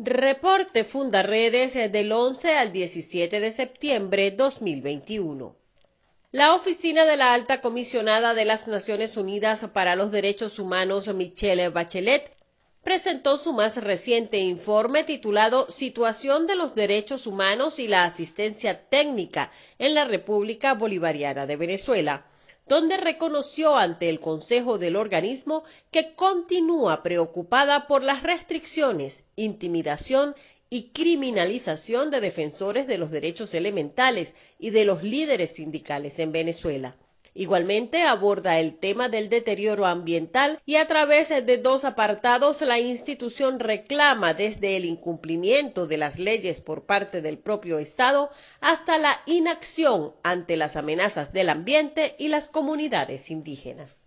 Reporte Fundaredes del 11 al 17 de septiembre 2021. La oficina de la Alta Comisionada de las Naciones Unidas para los Derechos Humanos, Michelle Bachelet, presentó su más reciente informe titulado Situación de los Derechos Humanos y la Asistencia Técnica en la República Bolivariana de Venezuela donde reconoció ante el Consejo del organismo que continúa preocupada por las restricciones, intimidación y criminalización de defensores de los derechos elementales y de los líderes sindicales en Venezuela. Igualmente aborda el tema del deterioro ambiental y a través de dos apartados la institución reclama desde el incumplimiento de las leyes por parte del propio Estado hasta la inacción ante las amenazas del ambiente y las comunidades indígenas.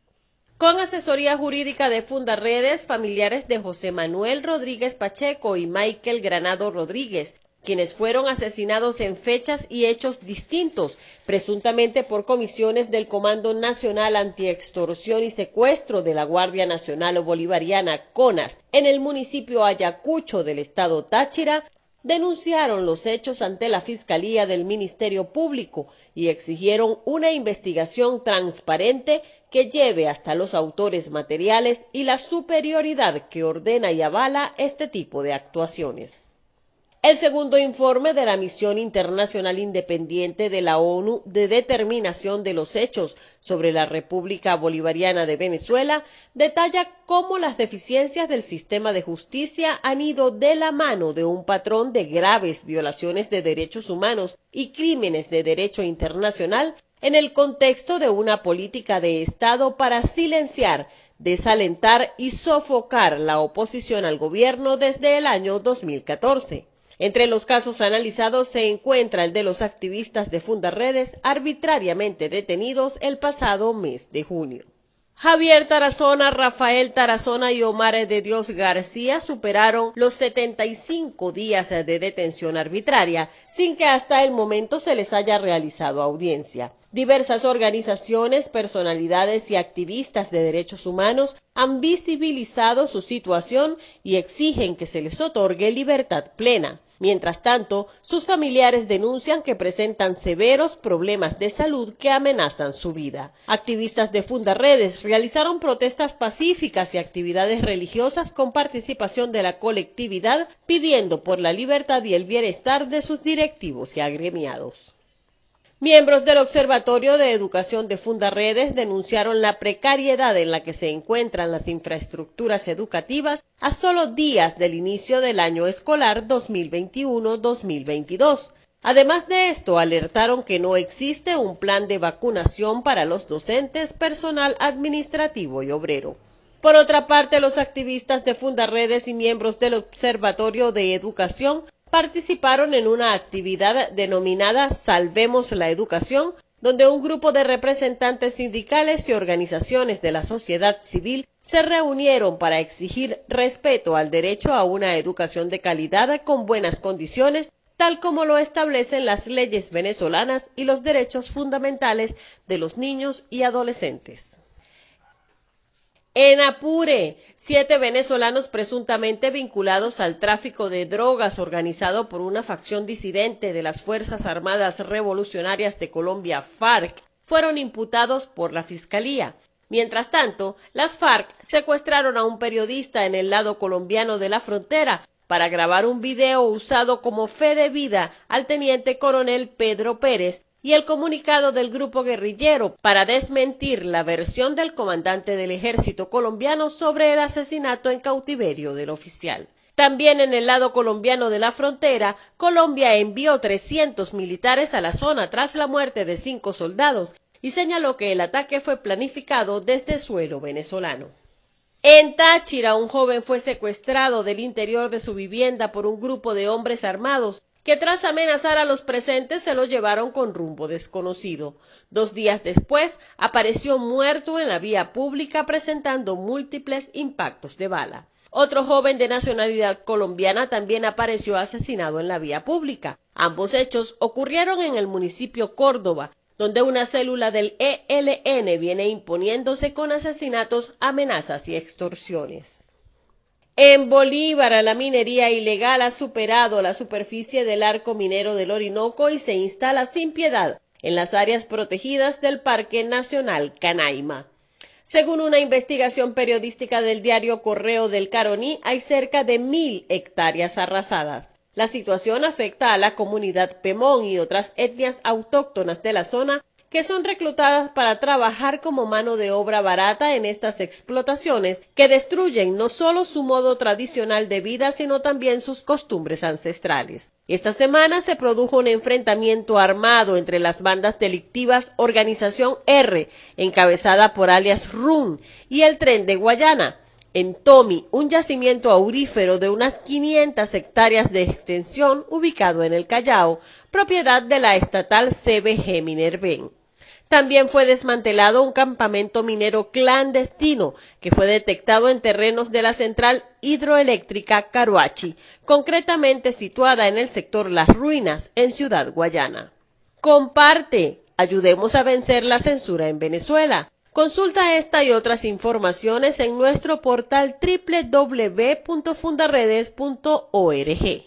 Con asesoría jurídica de Fundaredes, familiares de José Manuel Rodríguez Pacheco y Michael Granado Rodríguez quienes fueron asesinados en fechas y hechos distintos, presuntamente por comisiones del Comando Nacional Antiextorsión y Secuestro de la Guardia Nacional Bolivariana CONAS en el municipio Ayacucho del estado Táchira, denunciaron los hechos ante la Fiscalía del Ministerio Público y exigieron una investigación transparente que lleve hasta los autores materiales y la superioridad que ordena y avala este tipo de actuaciones. El segundo informe de la Misión Internacional Independiente de la ONU de Determinación de los Hechos sobre la República Bolivariana de Venezuela detalla cómo las deficiencias del sistema de justicia han ido de la mano de un patrón de graves violaciones de derechos humanos y crímenes de derecho internacional en el contexto de una política de Estado para silenciar, desalentar y sofocar la oposición al gobierno desde el año 2014. Entre los casos analizados se encuentra el de los activistas de Fundaredes arbitrariamente detenidos el pasado mes de junio. Javier Tarazona, Rafael Tarazona y Omar de Dios García superaron los 75 días de detención arbitraria sin que hasta el momento se les haya realizado audiencia. Diversas organizaciones, personalidades y activistas de derechos humanos han visibilizado su situación y exigen que se les otorgue libertad plena. Mientras tanto, sus familiares denuncian que presentan severos problemas de salud que amenazan su vida. Activistas de Fundaredes realizaron protestas pacíficas y actividades religiosas con participación de la colectividad pidiendo por la libertad y el bienestar de sus directivos y agremiados. Miembros del Observatorio de Educación de Fundaredes denunciaron la precariedad en la que se encuentran las infraestructuras educativas a solo días del inicio del año escolar 2021-2022. Además de esto, alertaron que no existe un plan de vacunación para los docentes, personal administrativo y obrero. Por otra parte, los activistas de Fundaredes y miembros del Observatorio de Educación participaron en una actividad denominada Salvemos la Educación, donde un grupo de representantes sindicales y organizaciones de la sociedad civil se reunieron para exigir respeto al derecho a una educación de calidad con buenas condiciones, tal como lo establecen las leyes venezolanas y los derechos fundamentales de los niños y adolescentes. En Apure, siete venezolanos presuntamente vinculados al tráfico de drogas organizado por una facción disidente de las Fuerzas Armadas Revolucionarias de Colombia, FARC, fueron imputados por la Fiscalía. Mientras tanto, las FARC secuestraron a un periodista en el lado colombiano de la frontera para grabar un video usado como fe de vida al teniente coronel Pedro Pérez, y el comunicado del grupo guerrillero para desmentir la versión del comandante del ejército colombiano sobre el asesinato en cautiverio del oficial. También en el lado colombiano de la frontera, Colombia envió 300 militares a la zona tras la muerte de cinco soldados y señaló que el ataque fue planificado desde suelo venezolano. En Táchira, un joven fue secuestrado del interior de su vivienda por un grupo de hombres armados que tras amenazar a los presentes se lo llevaron con rumbo desconocido. Dos días después apareció muerto en la vía pública presentando múltiples impactos de bala. Otro joven de nacionalidad colombiana también apareció asesinado en la vía pública. Ambos hechos ocurrieron en el municipio Córdoba, donde una célula del ELN viene imponiéndose con asesinatos, amenazas y extorsiones. En Bolívar, la minería ilegal ha superado la superficie del arco minero del Orinoco y se instala sin piedad en las áreas protegidas del Parque Nacional Canaima. Según una investigación periodística del diario Correo del Caroní, hay cerca de mil hectáreas arrasadas. La situación afecta a la comunidad Pemón y otras etnias autóctonas de la zona que son reclutadas para trabajar como mano de obra barata en estas explotaciones que destruyen no solo su modo tradicional de vida, sino también sus costumbres ancestrales. Esta semana se produjo un enfrentamiento armado entre las bandas delictivas Organización R, encabezada por alias Run, y el tren de Guayana, en Tomi, un yacimiento aurífero de unas 500 hectáreas de extensión ubicado en el Callao, propiedad de la estatal CBG Minerven. También fue desmantelado un campamento minero clandestino que fue detectado en terrenos de la central hidroeléctrica Caruachi, concretamente situada en el sector Las Ruinas, en Ciudad Guayana. Comparte, ayudemos a vencer la censura en Venezuela. Consulta esta y otras informaciones en nuestro portal www.fundaredes.org.